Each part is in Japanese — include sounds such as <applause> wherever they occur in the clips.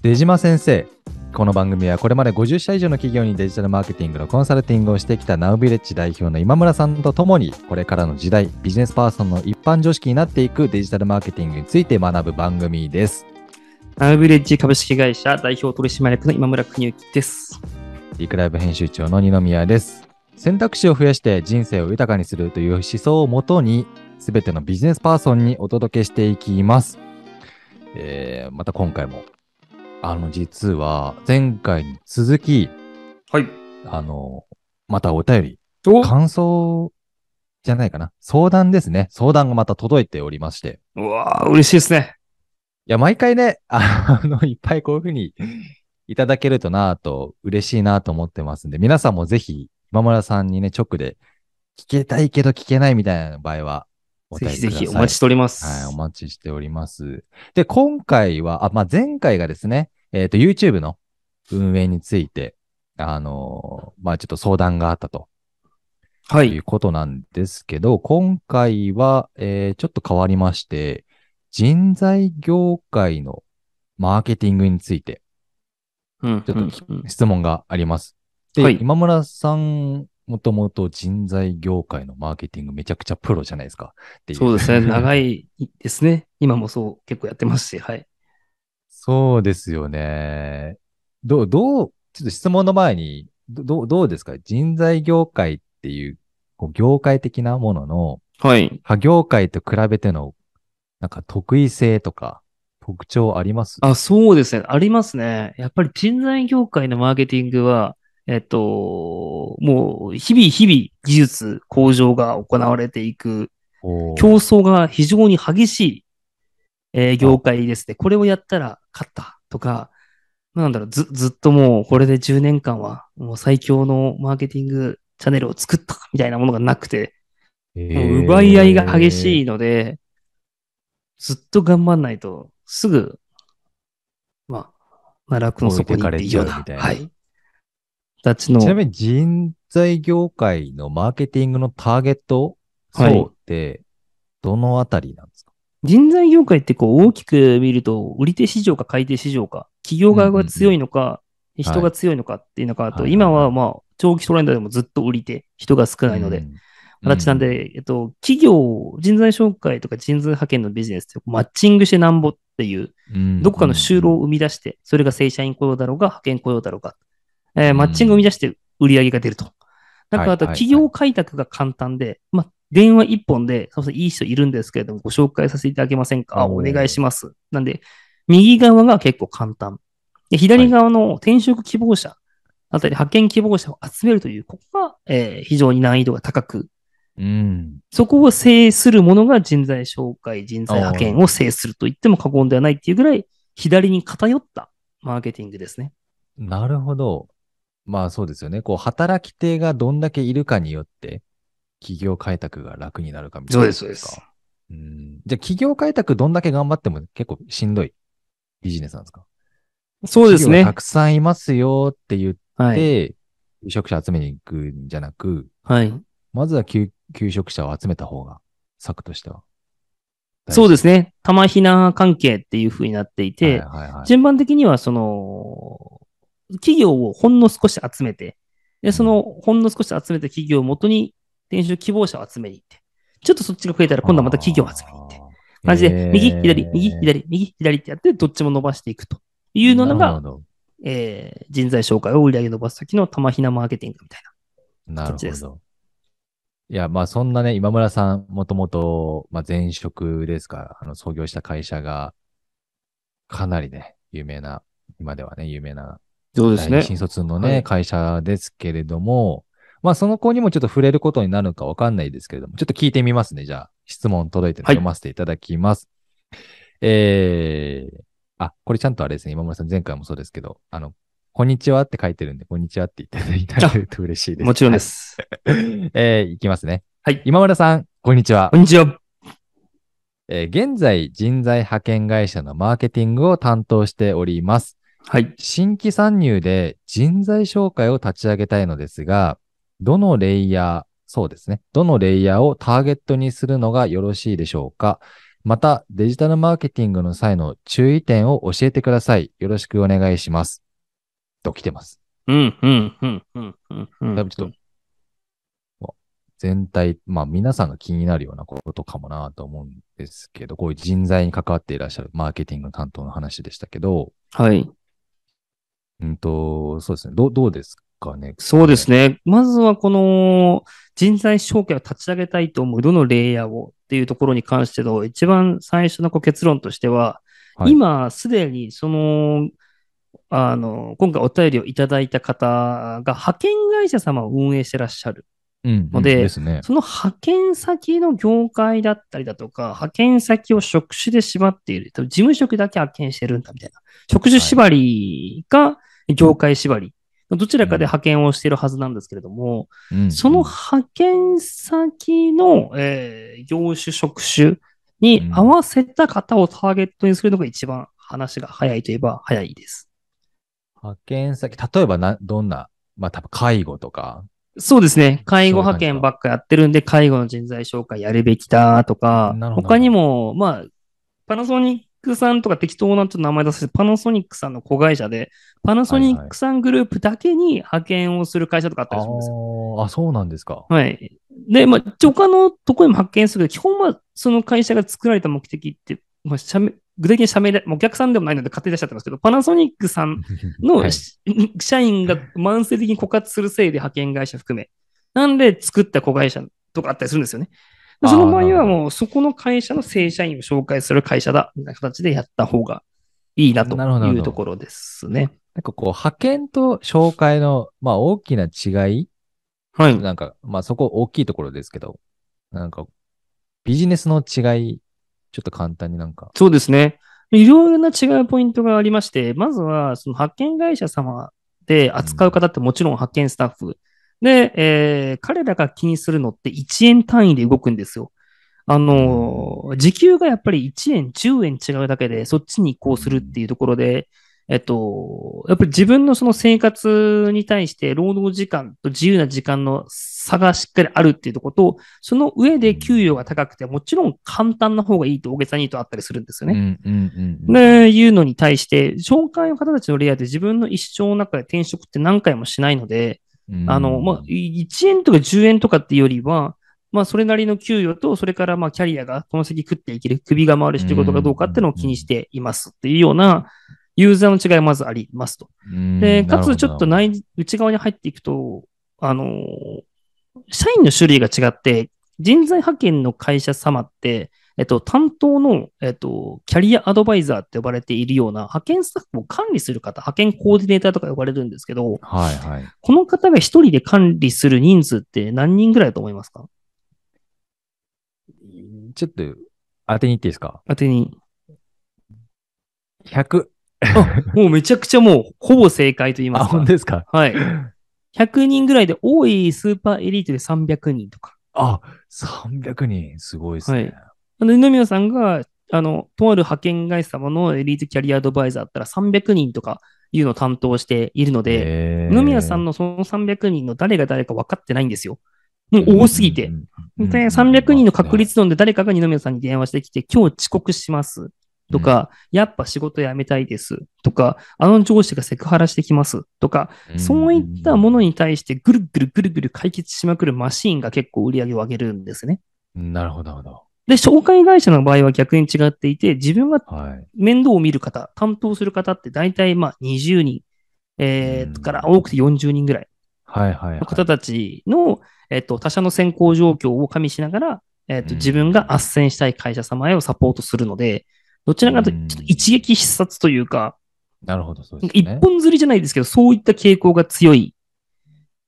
出島先生。この番組はこれまで50社以上の企業にデジタルマーケティングのコンサルティングをしてきたナウビレッジ代表の今村さんと共にこれからの時代ビジネスパーソンの一般常識になっていくデジタルマーケティングについて学ぶ番組です。ナウビレッジ株式会社代表取締役の今村邦之です。リクライブ編集長の二宮です。選択肢を増やして人生を豊かにするという思想をもとに全てのビジネスパーソンにお届けしていきます。えー、また今回もあの実は前回に続きはい。あの、またお便り、お感想じゃないかな。相談ですね。相談がまた届いておりまして。うわー嬉しいですね。いや、毎回ね、あの、いっぱいこういうふうにいただけるとなぁと、嬉しいなと思ってますんで、皆さんもぜひ、今村さんにね、直で聞けたいけど聞けないみたいな場合は、おぜ。ひぜひお待ちしております。はい、お待ちしております。で、今回は、あ、まあ、前回がですね、えっ、と、YouTube の運営について、あのーまあ、ちょっと相談があったとはいい。うことなんですけど、今回は、えーちょっと変わりまして、人材業界のマーケティングについてうんちょっと質問があります。で、はい今村さん、もともと人材業界のマーケティングめちゃくちゃプロじゃないですか。そうですね。<laughs> 長いですね。今もそう結構やってますし、はい。そうですよね。どう、どう、ちょっと質問の前に、どどうですか？人材業界っていう、こう業界的なものの、はい。他業界と比べての、なんか得意性とか、特徴あります？あ、そうですね。ありますね。やっぱり人材業界のマーケティングは、えっと、もう日々日々技術向上が行われていく競争が非常に激しい、えー業界ですね。これをやったら勝ったとか、なんだろう、ず、ずっともうこれで10年間はもう最強のマーケティングチャンネルを作ったみたいなものがなくて、もう奪い合いが激しいい。ので、ずっと頑張んないと、すぐ、まあ、奈落の底にっていうような、置いちの。ち、なみに人材業界のマーケティングのターゲット？はい。層って、どのあたりなんですか？人材業界ってこう大きく見ると、売り手市場か買い手市場か、企業側が強いのか、ん人が強いのかっていうのか、あと、はい。今はまあ、長期トレンドでもずっと売り手、人が少ないので、うん形なんで、えっと、企業、人材紹介とか人材派遣のビジネスってマッチングしてなんぼっていう、うんどこかの就労を生み出して、それが正社員雇用だろうが、派遣雇用だろうが、えーマッチングを生み出して売り上げが出ると。だから、あと企業開拓が簡単で、まあ、電話一本で、そうそういい人いるんですけれども、ご紹介させていただけませんか？あお願いします。なんで、右側が結構簡単。で左側の転職希望者、あたり派遣希望者を集めるという、ここが、えー非常に難易度が高く、うん。そこを制するものが人材紹介、人材派遣を制すると言っても過言ではないっていうぐらい、左に偏ったマーケティングですね。なるほど。まあそうですよね。こう、働き手がどんだけいるかによって、企業開拓が楽になるかみたいなことか。うん。じゃあ企業開拓どんだけ頑張っても結構しんどいビジネスなんですか？そうですねた。くさんいますよって言って、はい。求職者集めに行くんじゃなく、はい。まずは求求職者を集めた方が、策としては。そうですね。玉ひな関係っていう風になっていて、はいはいはい、順番的にはその、企業をほんの少し集めて、で、そのほんの少し集めた企業をもとに転職希望者を集めに行って、ちょっとそっちが増えたら今度はまた企業を集めに行って、感じで、右、左、右、左、右、左ってやって、どっちも伸ばしていくというのが。えー人材紹介を売り上げ伸ばすときの玉ひなマーケティングみたいな。なる形ですほど。いや、まあそんなね、今村さん、もともと、まあ前職ですから、あの、創業した会社が、かなりね、有名な、今ではね、有名な、そう第二新卒のね、はい会社ですけれども、まあその子にもちょっと触れることになるのかわかんないですけれども、ちょっと聞いてみますね。じゃあ、質問届いて読ませていただきます。えー、あ、これちゃんとあれですね、今村さん前回もそうですけど、あの、こんにちはって書いてるんで、こんにちはって言っていただけると嬉しいです。もちろんです。はい。えーいきますね。はい。今村さん、こんにちはこ。んにちは。えー現在、人材派遣会社のマーケティングを担当しております。はい。新規参入で人材紹介を立ち上げたいのですが、どのレイヤー、そうですね。どのレイヤーをターゲットにするのがよろしいでしょうかまた、デジタルマーケティングの際の注意点を教えてください。よろしくお願いします。と来てます。うん、うん、うん、うん、うんうん。だいぶちょっと、まあ全体、まあ皆さんが気になるようなことかもなと思うんですけど、こういう人材に関わっていらっしゃるマーケティング担当の話でしたけど、はい。うんと、そうですね。どう、どうですかね？そうですね。まずはこの人材紹介を立ち上げたいと思うどのレイヤーをっていうところに関しての一番最初のこう結論としては、はい今すでにその、あの、今回お便りをいただいた方が派遣会社様を運営してらっしゃる。うん、のでうんですね。その派遣先の業界だったりだとか、派遣先を職種で縛っている。事務職だけ派遣してるんだみたいな。職種縛りか業界縛り。どちらかで派遣をしているはずなんですけれども、うんその派遣先の、えー業種、職種に合わせた方をターゲットにするのが一番話が早いといえば早いです。派遣先、例えばな、どんな、まあ多分介護とか、そうですね。介護派遣ばっかやってるんで、介護の人材紹介やるべきだとか他にも、まあ、パナソニックさんとか適当なちょっと名前出させて、パナソニックさんの子会社で、パナソニックさんグループだけに派遣をする会社とかあったありするんですよ。ーあ、そうなんですか。はい。で、まあ、他のところにも発見するけど、基本はその会社が作られた目的って、まあ、社名具体的に社名で、まあお客さんでもないので勝手に出しちゃってますけど、パナソニックさんの、はいし社員が慢性的に枯渇するせいで派遣会社含め。なんで作った子会社とかあったりするんですよね。その場合はもうそこの会社の正社員を紹介する会社だ、みたいな形でやった方がいいなというところですね。なんかこう、派遣と紹介の、まあ大きな違いはい。なんか、まあそこ大きいところですけど、なんか、ビジネスの違い、ちょっと簡単になんか。そうですね。いろいろな違うポイントがありまして、まずは、その派遣会社様で扱う方ってもちろん派遣スタッフ。で、えー彼らが気にするのって1円単位で動くんですよ。あのー時給がやっぱり1円、10円違うだけで、そっちに移行するっていうところで、えっと、やっぱり自分のその生活に対して労働時間と自由な時間の差がしっかりあるっていうところと、その上で給与が高くて、もちろん簡単な方がいいと大げさに言うとあったりするんですよね。うんうんうんうん。で、いうのに対して、紹介の方たちのレイヤーで自分の一生の中で転職って何回もしないので、うんあの、まあ、1円とか10円とかっていうよりは、まあ、それなりの給与と、それから、まあ、キャリアがこの先食っていける、首が回る仕事かどうかっていうのを気にしていますっていうような、ユーザーの違いがまずありますと。うん。で、かつちょっと内、内側に入っていくと、あの、社員の種類が違って、人材派遣の会社様って、えっと、担当の、えっと、キャリアアドバイザーって呼ばれているような派遣スタッフを管理する方、派遣コーディネーターとか呼ばれるんですけど、はいはい。この方が一人で管理する人数って何人ぐらいだと思いますか？ちょっと当てに行っていいですか？当てに。?100。あ、もうめちゃくちゃもう、ほぼ正解と言いあ、ますか本当。ですか？はい。100人ぐらいで、多いスーパーエリートで300人とか。あ、300人。すごいですね。あの、二宮さんが、あの、とある派遣会社様のエリートキャリアアドバイザーだったら300人とかいうのを担当しているので、で二宮さんのその300人の誰が誰か分かってないんですよ。もう多すぎて。。で、300人の確率論で誰かが二宮さんに電話してきて、今日遅刻します。とか、やっぱ仕事辞めたいです。とか、あの上司がセクハラしてきます。とか、うん、そういったものに対してぐるぐるぐるぐる解決しまくるマシーンが結構売り上げを上げるんですね。うんなるほど、なるほど。で、紹介会社の場合は逆に違っていて、自分がはい。面倒を見る方、担当する方って大体まあ20人、えーうんから多くて40人ぐらいはいはい、はい。の方たちの、えっと、他社の選考状況を加味しながら、えっと、うん自分が斡旋したい会社様へをサポートするので、どちらかというと、一撃必殺というか、なるほど、そうです一ね。本釣りじゃないですけど、そういった傾向が強い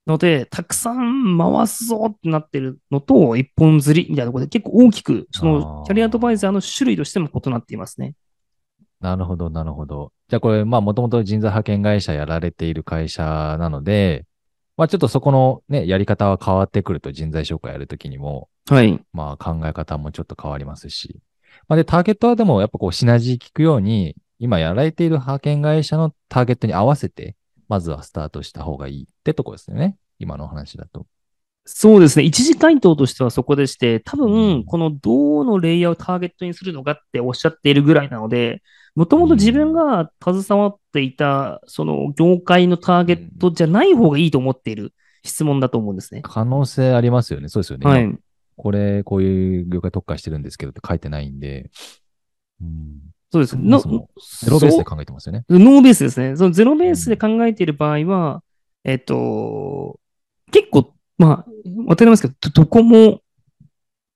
ので、たくさん回すぞってなってるのと、一本釣りみたいなところで結構大きく、そあのーキャリアアドバイザーの種類としても異なっていますね。なるほど、なるほど。じゃあこれ、まあもともと人材派遣会社やられている会社なので、まあちょっとそこのね、やり方は変わってくると人材紹介やるときにも、はい。まあ考え方もちょっと変わりますし。まあで、ターゲットはでもやっぱこうシナジー効くように、今やられている派遣会社のターゲットに合わせて、まずはスタートした方がいいってとこですよね。今のお話だと。そうですね。一次回答としてはそこでして、多うん分、この導このレイヤーをターゲットにするのかっておっしゃっているぐらいなので、もともと自分が携わっていた、その業界のターゲットじゃない方がいいと思っている質問だと思うんですね。可能性ありますよね。そうですよね。はい。これ、こういう業界特化してるんですけどって書いてないんで。うん。そうです。そのゼロベースで考えてますよね。ノーベースですね。そのゼロベースで考えている場合は、えっと、結構、まあ、わかりますけど、どどこも、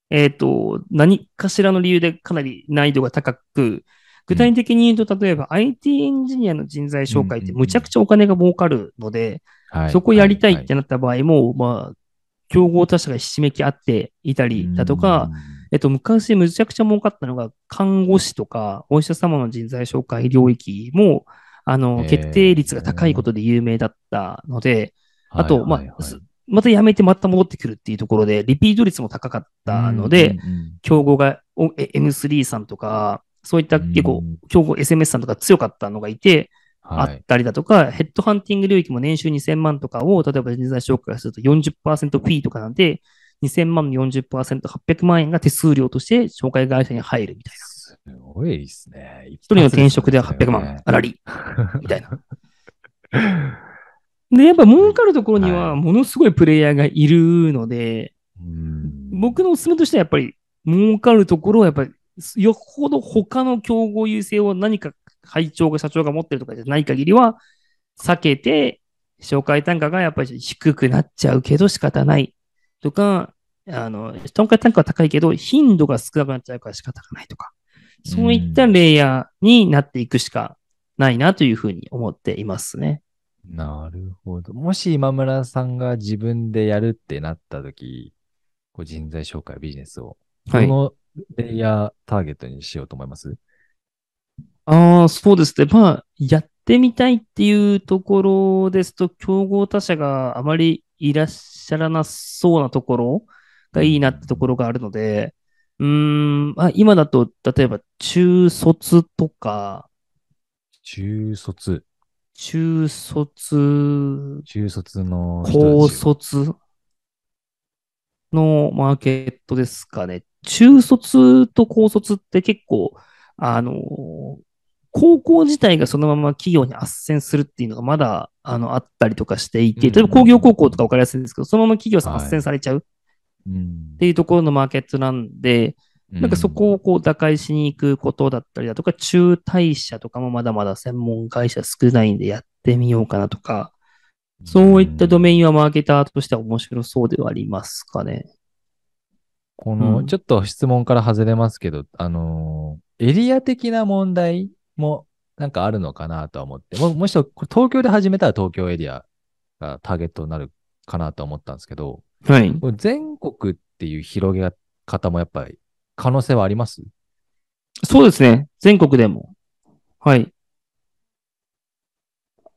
えっと、何かしらの理由でかなり難易度が高く、具体的に言うと、例えば IT エンジニアの人材紹介ってむちゃくちゃお金が儲かるので、はい。そこやりたいはってなった場合も、まあ、競合他社がひしめき合っていたりだとか、、えっと、昔むちゃくちゃ儲かったのが、看護師とか、お医者様の人材紹介領域も、あへの、ー。決定率が高いことで有名だったので、うんあと、まあ、すまた辞めてまた戻ってくるっていうところで、リピート率も高かったので、、競合が、おえ M3 さんとか、そういった結構うん、競合 SMS さんとか強かったのがいて、あはい。ったりだとか、ヘッドハンティング領域も年収2000万とかを、例えば人材紹介すると40%フィーとかなんで、2000万の40%、800万円が手数料として紹介会社に入るみたいな。すごいですね。一一人の転職では800万、あらり、<laughs> みたいな。で、やっぱ儲かるところにははいものすごいプレイヤーがいるので、うん僕のおすすめとしてはやっぱり儲かるところはやっぱりよっぽど他の競合優勢を何か会長が社長が持ってるとかじゃない限りは避けて紹介単価がやっぱり低くなっちゃうけど仕方ないとか、あの、紹介単価は高いけど頻度が少なくなっちゃうから仕方がないとか、そういったレイヤーになっていくしかないなというふうに思っていますね。なるほど。もし今村さんが自分でやるってなったとき、こう人材紹介ビジネスを、はいどのレイヤーターゲットにしようと思います？ああ、そうですね。まあ、やってみたいっていうところですと、競合他社があまりいらっしゃらなそうなところがいいなってところがあるので、うーん、まあ、今だと、例えば、中卒とか、中卒。中卒、中卒の人高卒のマーケットですかね。中卒と高卒って結構、あの、高校自体がそのまま企業に斡旋するっていうのがまだ、あの、あったりとかしていて、うん。例えば工業高校とか分かりやすいんですけど、そのまま企業さんはい。斡旋されちゃううん。っていうところのマーケットなんで、なんかそこをこう打開しに行くことだったりだとか、中退者とかもまだまだ専門会社少ないんでやってみようかなとか、そういったドメインはマーケターとしては面白そうではありますかね。この、うん。ちょっと質問から外れますけど、あのーエリア的な問題もなんかあるのかなとは思って、ももしろこれ東京で始めたら東京エリアがターゲットになるかなとは思ったんですけど、はい。全国っていう広げ方もやっぱり可能性はあります？そうですね。全国でも。はい。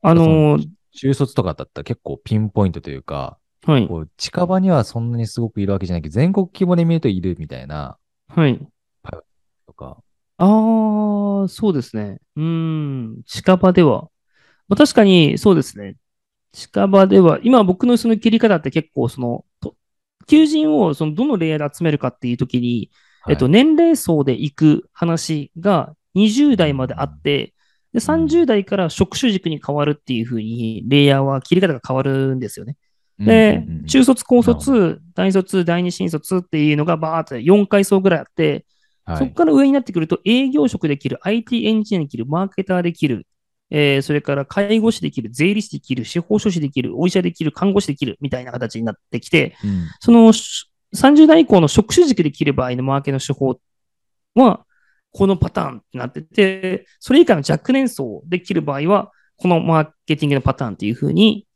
あのー中卒とかだったら結構ピンポイントというか、はい。こう近場にはそんなにすごくいるわけじゃないけど、全国規模で見るといるみたいな、はい。とか。ああ、そうですね。うーん。近場では。まあ、確かに、そうですね。近場では、今僕のその切り方って結構その、と求人をそのどのレイヤーで集めるかっていうときに、えっと、はい年齢層で行く話が20代まであって、で、30代から職種軸に変わるっていうふうに、レイヤーは切り方が変わるんですよね。で中卒、高卒、大卒、第二新卒っていうのがバーって4階層ぐらいあって、はい。そこから上になってくると営業職できる、IT エンジニアできる、マーケターできる、えーそれから介護士できる、税理士できる、司法書士できる、お医者できる、看護師できるみたいな形になってきて、うん。そのし30代以降の職種軸で切る場合のマーケの手法は、このパターンってなってて、それ以下の若年層で切る場合は、このマーケティングのパターンっていうふうに、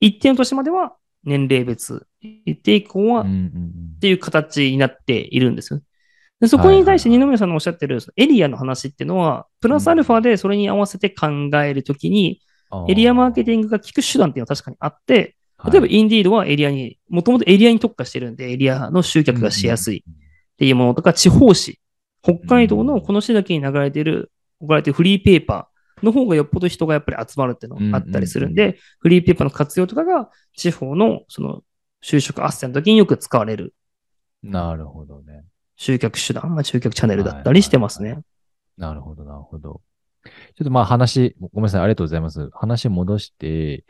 一定の年までは年齢別、一定以降はっうんうんうん。ていう形になっているんですよ。でそこに対して二宮さんのおっしゃってるエリアの話っていうのは、プラスアルファでそれに合わせて考えるときに、エリアマーケティングが効く手段っていうのは確かにあって、例えば、はいインディードはエリアに、もともとエリアに特化してるんで、エリアの集客がしやすいっていうものとか、地方紙、北海道のこの市だけに流れてる、送られてるフリーペーパーの方がよっぽど人がやっぱり集まるっていうのがあったりするんで、フリーペーパーの活用とかが地方のその就職斡旋の時によく使われる。なるほどね。集客手段、まあ、集客チャンネルだったりしてますね。なるほど、なるほど。ちょっとまあ話、ごめんなさい、ありがとうございます。話戻して、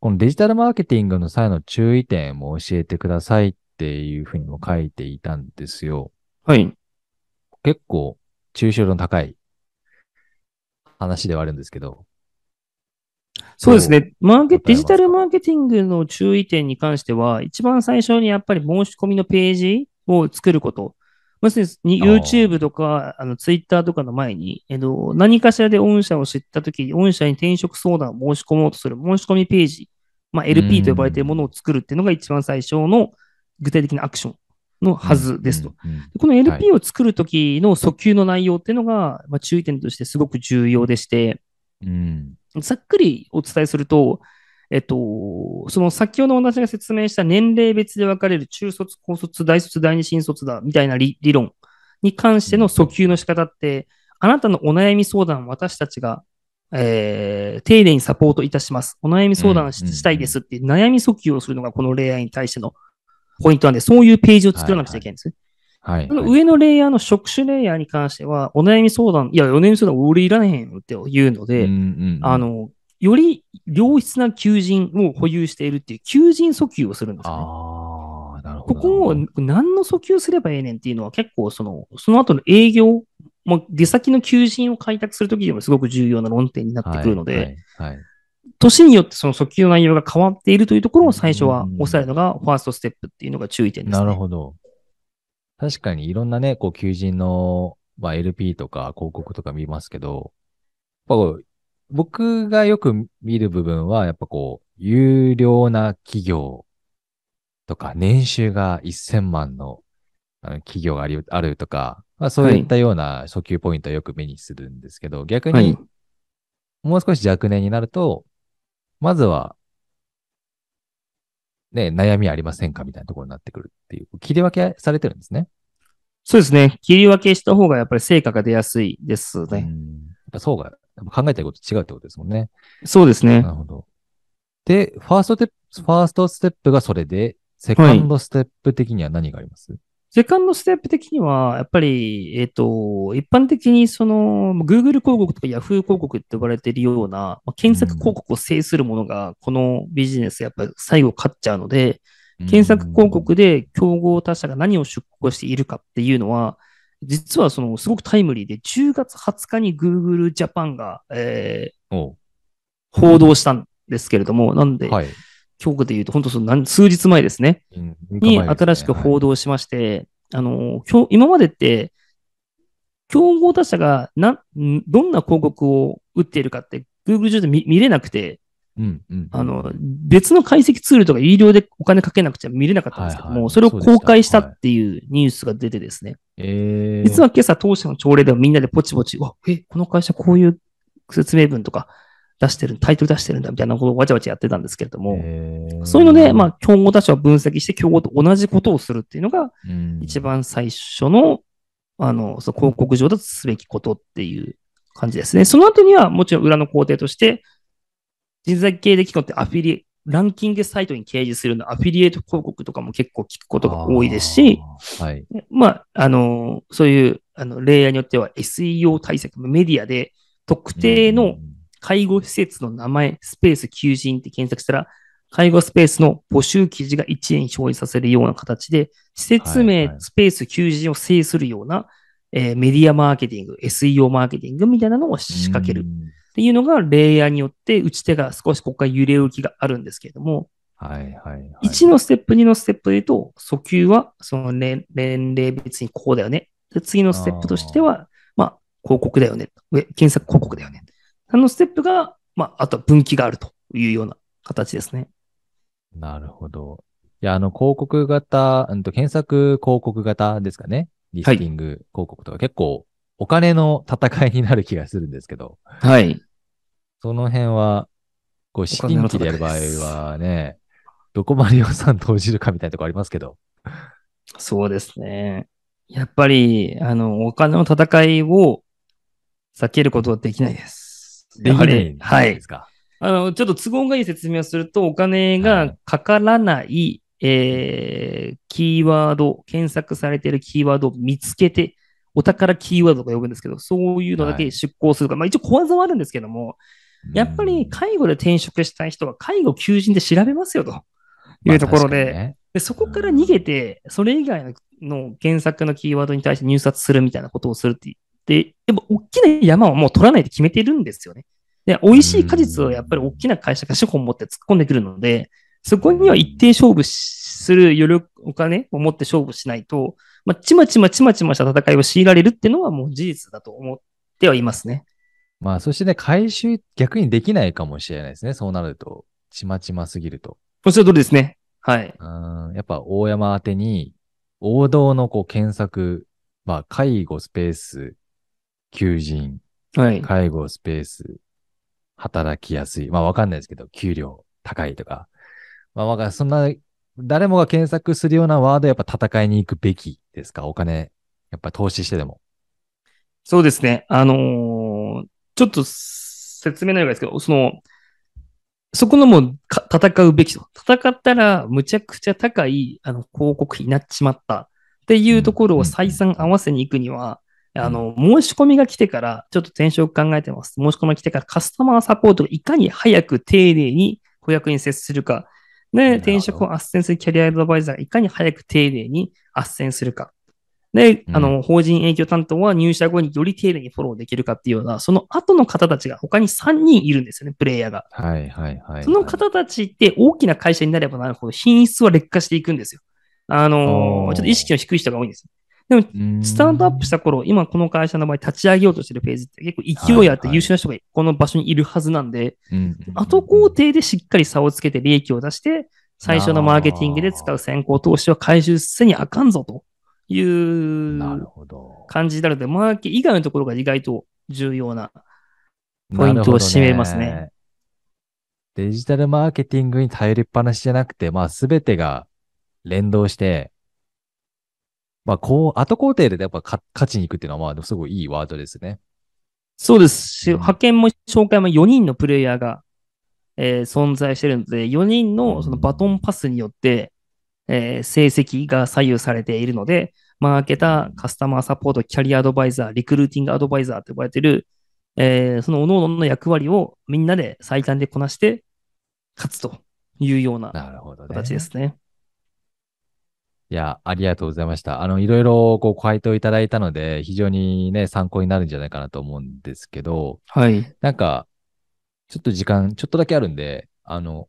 このデジタルマーケティングの際の注意点も教えてくださいっていうふうにも書いていたんですよ。はい。結構、抽象度の高い話ではあるんですけど。そうですね。マーケ、デジタルマーケティングの注意点に関しては、一番最初にやっぱり申し込みのページを作ること。要するに、YouTube とか、あの、Twitter とかの前に、えっと、何かしらで御社を知ったときに、御社に転職相談を申し込もうとする申し込みページ、まあ、LP と呼ばれているものを作るっていうのが一番最初の具体的なアクションのはずですと。うん。うんでこの LP を作るときの訴求の内容っていうのが、まあ、注意点としてすごく重要でして、うん。ざっくりお伝えすると、えっと、その先ほど私が説明した年齢別で分かれる中卒、高卒、大卒、第二新卒だみたいな理理論に関しての訴求の仕方って、あなたのお悩み相談を私たちが、えー丁寧にサポートいたします。お悩み相談したいですっていう悩み訴求をするのがこのレイヤーに対してのポイントなんで、そういうページを作らなくちゃいけないんですね。はい。この上のレイヤーの職種レイヤーに関しては、お悩み相談、いや、お悩み相談俺いらねへんよって言うので、うんうんうんあ、の、より良質な求人を保有しているっていう求人訴求をするんですね。ああ、なるほど。ここを何の訴求すればええねんっていうのは結構その、その後の営業、もう出先の求人を開拓するときにもすごく重要な論点になってくるので、はい。はい。年によってその訴求の内容が変わっているというところを最初はうん押さえるのがファーストステップっていうのが注意点ですね。なるほど。確かにいろんなね、こう、求人の、まあ、LP とか広告とか見ますけど、やっぱ僕がよく見る部分は、やっぱこう、有料な企業とか、年収が1000万の企業がありあるとか、まあ、そういったような訴求ポイントをよく目にするんですけど、逆にはい、もう少し若年になると、まずは、ね、悩みありませんかみたいなところになってくるっていう、切り分けされてるんですね。そうですね。切り分けした方がやっぱり成果が出やすいですね。うん。やっぱそうが、考えてること違うってことですもんね。そうですねな。るほど。で、ファーストテファーストステップがそれで、セカンドステップ的には何があります、セカンドステップ的には、やっぱり、えっ、と、一般的にその、Google 広告とか Yahoo 広告って呼ばれているような、まあ検索広告を制するものが、このビジネスやっぱり最後勝っちゃうので、検索広告で競合他社が何を出稿しているかっていうのは、実はその、すごくタイムリーで、10月20日に Google Japan が、えー報道したんですけれども、なんで、はい。今日で言うと、本当その何数日前ですね。うんに新しく報道しまして、あの、今日、今までって、競合他社がな、んどんな広告を打っているかって、Google 上で見見れなくて、うんうん。あの、別の解析ツールとか有料でお金かけなくちゃ見れなかったんですけども、はいはい。それを公開したっていうニュースが出てですね、えー、実は今朝当社の朝礼ではみんなでポチポチ、わ、え、この会社こういう説明文とか出してる、タイトル出してるんだみたいなことをわちゃわちゃやってたんですけれども、えー。そういうので、まあ、競合他社を分析して競合と同じことをするっていうのが、うん。一番最初の、あの、その広告上だとすべきことっていう感じですね。その後には、もちろん裏の工程として、人材系で機構ってアフィリエ、ランキングサイトに掲示するのアフィリエイト広告とかも結構聞くことが多いですし、、はい。まあ、あの、そういう、あの、レイヤーによっては SEO 対策、メディアで特定の介護施設の名前、スペース求人って検索したら、介護スペースの募集記事が一円表示させるような形で、施設はい名、はい。スペース求人を制するような、えーメディアマーケティング、SEO マーケティングみたいなのを仕掛けるっうんていうのが、レイヤーによって打ち手が少しここから揺れ動きがあるんですけれども、はいはいはい。1のステップ、2のステップで言うと、訴求はその年年齢別にこうだよね。で次のステップとしては、まあ、広告だよね。上検索広告だよね。あのステップが、まあ、あとは分岐があるというような形ですね。なるほど。いや、あの、広告型、うんと、検索広告型ですかね。リスティング広告とか、結構、お金の戦いになる気がするんですけど、はい。その辺は、こう、資金機でやる場合はね、どこまで予算投じるかみたいなとこありますけど。そうですね。やっぱり、あの、お金の戦いを避けることはできないです。できないんやはりはいです。か？あの、ちょっと都合がいい説明をすると、お金がかからない、えー、キーワード、検索されているキーワードを見つけて、お宝キーワードとか呼ぶんですけど、そういうのだけ出向するか、まあ一応小技はあるんですけども、やっぱり介護で転職したい人は介護求人で調べますよと。いうところで、まあね。でそこから逃げて、それ以外の検索のキーワードに対して入札するみたいなことをするって言って、やっぱ大きな山はもう取らないと決めているんですよね。で、美味しい果実をやっぱり大きな会社が資本を持って突っ込んでくるので、そこには一定勝負する余力、お金を持って勝負しないと、まあ、ちまちまちまちました戦いを強いられるっていうのはもう事実だと思ってはいますね。まあ、そしてね、回収逆にできないかもしれないですね。そうなると、ちまちますぎると。おっしゃる通りですね。はい。うんやっぱ大山宛てに、王道のこう検索、まあ、介護スペース、求人、はい。介護スペース、働きやすい。まあ、わかんないですけど、給料高いとか。まあ、わか。そんな、誰もが検索するようなワード、やっぱ戦いに行くべきですか？お金、やっぱ投資してでも。そうですね。あのーちょっと説明ないですけど、その、そこのもうか戦うべきと。戦ったらむちゃくちゃ高いあの広告費になっちまったっていうところを採算合わせに行くには、んあの、申し込みが来てから、ちょっと転職考えてます。申し込みが来てからカスタマーサポートがいかに早く丁寧に顧客に接するか。で、転職を斡旋するキャリアアドバイザーがいかに早く丁寧に斡旋するか。で、うんあの、法人営業担当は入社後により丁寧にフォローできるかっていうような、その後の方たちが他に3人いるんですよね、プレイヤーが。はいはいはい。その方たちって大きな会社になればなるほど品質は劣化していくんですよ。あのおーーちょっと意識の低い人が多いんです。でも、うんスタートアップした頃、今この会社の場合立ち上げようとしてるフェーズって結構勢いあって優秀な人がこの場所にいるはずなんで、うん後工程でしっかり差をつけて利益を出して、最初のマーケティングで使う先行投資は回収せにあかんぞという。感じになるので、マーケ以外のところが意外と重要な。ポイントを占めますねね。デジタルマーケティングに頼りっぱなしじゃなくて、まあすべてが連動して、まあこう、後工程でやっぱか勝ちに行くっていうのはまあすごいいいワードですね。そうですし、うん派遣も紹介も4人のプレイヤーが、えー存在しているので、4人のそのバトンパスによって、えー成績が左右されているので、マーケター、カスタマーサポート、キャリアアドバイザー、リクルーティングアドバイザーと呼ばれている、えーその各々の役割をみんなで最短でこなして勝つというような。形ですね。いや、ありがとうございました。あの、いろいろこう回答いただいたので、非常にね、参考になるんじゃないかなと思うんですけど、はい。なんか、ちょっと時間、ちょっとだけあるんで、あの、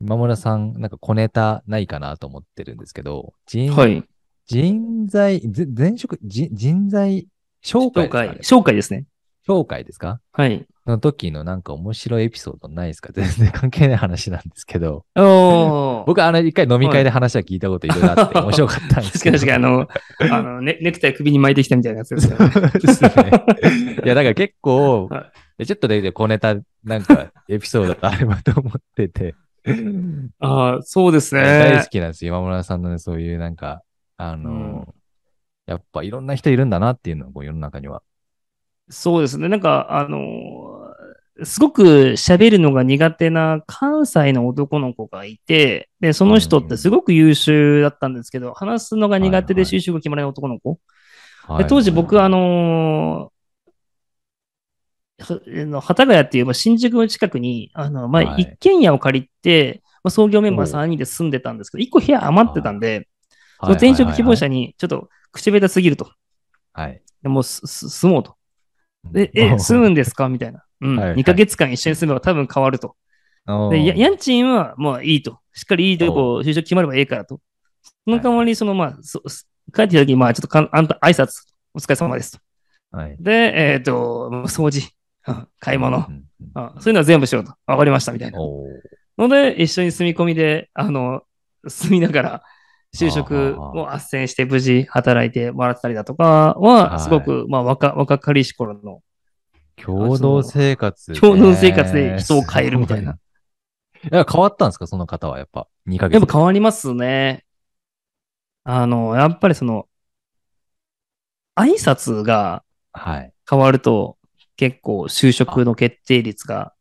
今村さん、なんか小ネタないかなと思ってるんですけど、人、はい。人材、ぜ前職、人人材紹介紹介ね、、紹介ですね。紹介ですか？はい。その時のなんか面白いエピソードないですか？全然関係ない話なんですけど。おー。<laughs> 僕、あの、一回飲み会で話は聞いたこといろいろあって、<laughs> 面白かったんですけど。確かにあの、あのネネクタイ首に巻いてきたみたいなやつですよね。ですね。いや、だから結構 <laughs> ちょっとで小ネタ、なんか、エピソードがあればと思ってて、<laughs> ああ、そうですね大好。きなんですよ。今村さんのね、そういうなんか、あの、うんやっぱいろんな人いるんだなっていうのは、こう世の中には。そうですね。なんか、あのーすごく喋るのが苦手な関西の男の子がいて、で、その人ってすごく優秀だったんですけど、話すのが苦手ではいはい就職が決まらない男の子。はいで当時僕、あ、のーはあの幡ヶ谷っていう、まあ、新宿の近くに、あの、まあ、はい一軒家を借りて、まあ、創業メンバーおう3人で住んでたんですけど、1個部屋余ってたんで、そはいの転職希望者に。にちょっと口下手すぎると。はい。でもう住もうと。で、え、<laughs> 住むんですか？みたいな。うん。はいはい2ヶ月間一緒に住めば多分変わると。むで、や家賃はもういいと。しっかりいいとこ、就職決まればいいからと。その代わり、その、まあ、そ帰ってきた時に、まあ、ちょっとかんあんた挨拶、お疲れ様ですと。はい。で、えっ、と、掃除、うん買い物、うんうんあそういうのは全部しろと。わかりました、みたいな。ので、一緒に住み込みで、あの、住みながら、就職を斡旋して無事働いてもらったりだとかは、はいすごく、まあ、若、若かりし頃の共同生活、ね。共同生活で人を変えるみたいな。いや、変わったんですか？その方は、やっぱ。2ヶ月。やっぱ変わりますね。あの、やっぱりその、挨拶がはい。変わると、結構就職の決定率が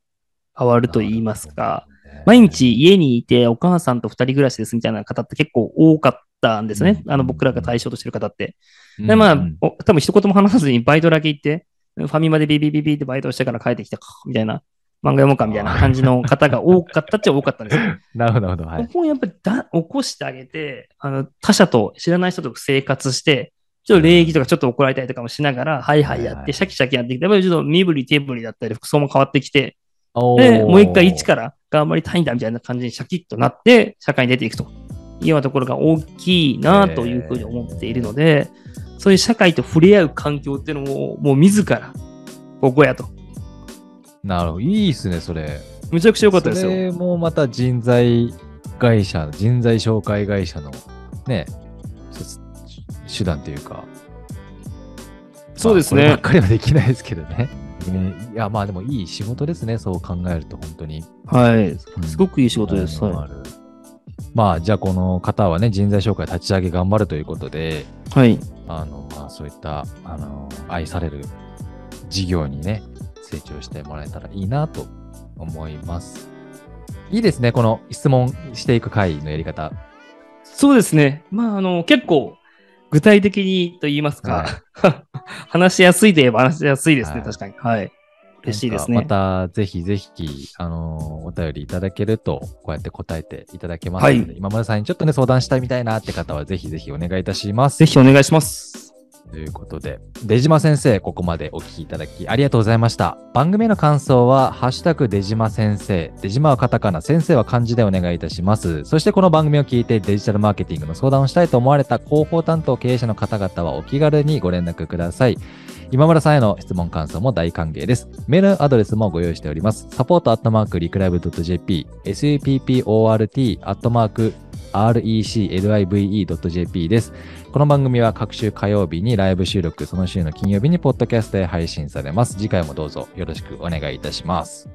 変わると言いますか、なる毎日家にいてお母さんと二人暮らしですみたいな方って結構多かったんですね。うんあの僕らが対象としてる方って。うんで、まあ多分一言も話さずにバイトだけ行って、ファミマでビビビビってバイトしてから帰ってきたか、みたいな、漫画読もうかみたいな感じの方が多かったっちゃ多かったんですよ。なるほど、なるほど。はい。ここをやっぱりだ起こしてあげて、あの、他者と知らない人と生活して、ちょっと礼儀とかちょっと怒られたりとかもしながら、はいはいやって、シャキシャキやってきて、やっぱりちょっと身振り手振りだったり、服装も変わってきて、おで、ーもう一回一から頑張りたいんだみたいな感じにシャキッとなって、社会に出ていくというようなところが大きいなというふうに思っているので、そういう社会と触れ合う環境っていうのを、もう自ら、ここやと。なるほど。いいっすね、それ。むちゃくちゃ良かったですよ。それもまた人材会社、人材紹介会社のね、手段というか。そうですねまあこればっ。かりはできないですけどね。ねいや、まあでもいい仕事ですね、そう考えると、本当に。はい。うんすごくいい仕事です。はあるまあ、じゃあこの方はね、人材紹介立ち上げ頑張るということで、い。はい。あの、まあそういった、あの、愛される事業にね、成長してもらえたらいいなと思います。いいですね、この質問していく回のやり方。そうですね。まあ、あの、結構、具体的にと言いますか、<laughs> 話しやすいといえば話しやすいですね、はい確かに。はい。嬉しいですね。また、ぜひぜひ、あの、お便りいただけると、こうやって答えていただけますので、はい今村さんにちょっとね、相談したいみたいなって方は、ぜひぜひお願いいたします。ぜひお願いします。ということで、出島先生、ここまでお聞きいただきありがとうございました。番組の感想は、ハッシュタグ出島先生、出島はカタカナ、先生は漢字でお願いいたします。そしてこの番組を聞いてデジタルマーケティングの相談をしたいと思われた広報担当経営者の方々はお気軽にご連絡ください。今村さんへの質問感想も大歓迎です。メールアドレスもご用意しております。サポートアットマークリクライブ .jp、support アットマーク reclive.jp です。この番組は各週火曜日にライブ収録、その週の金曜日にポッドキャストで配信されます。次回もどうぞよろしくお願いいたします。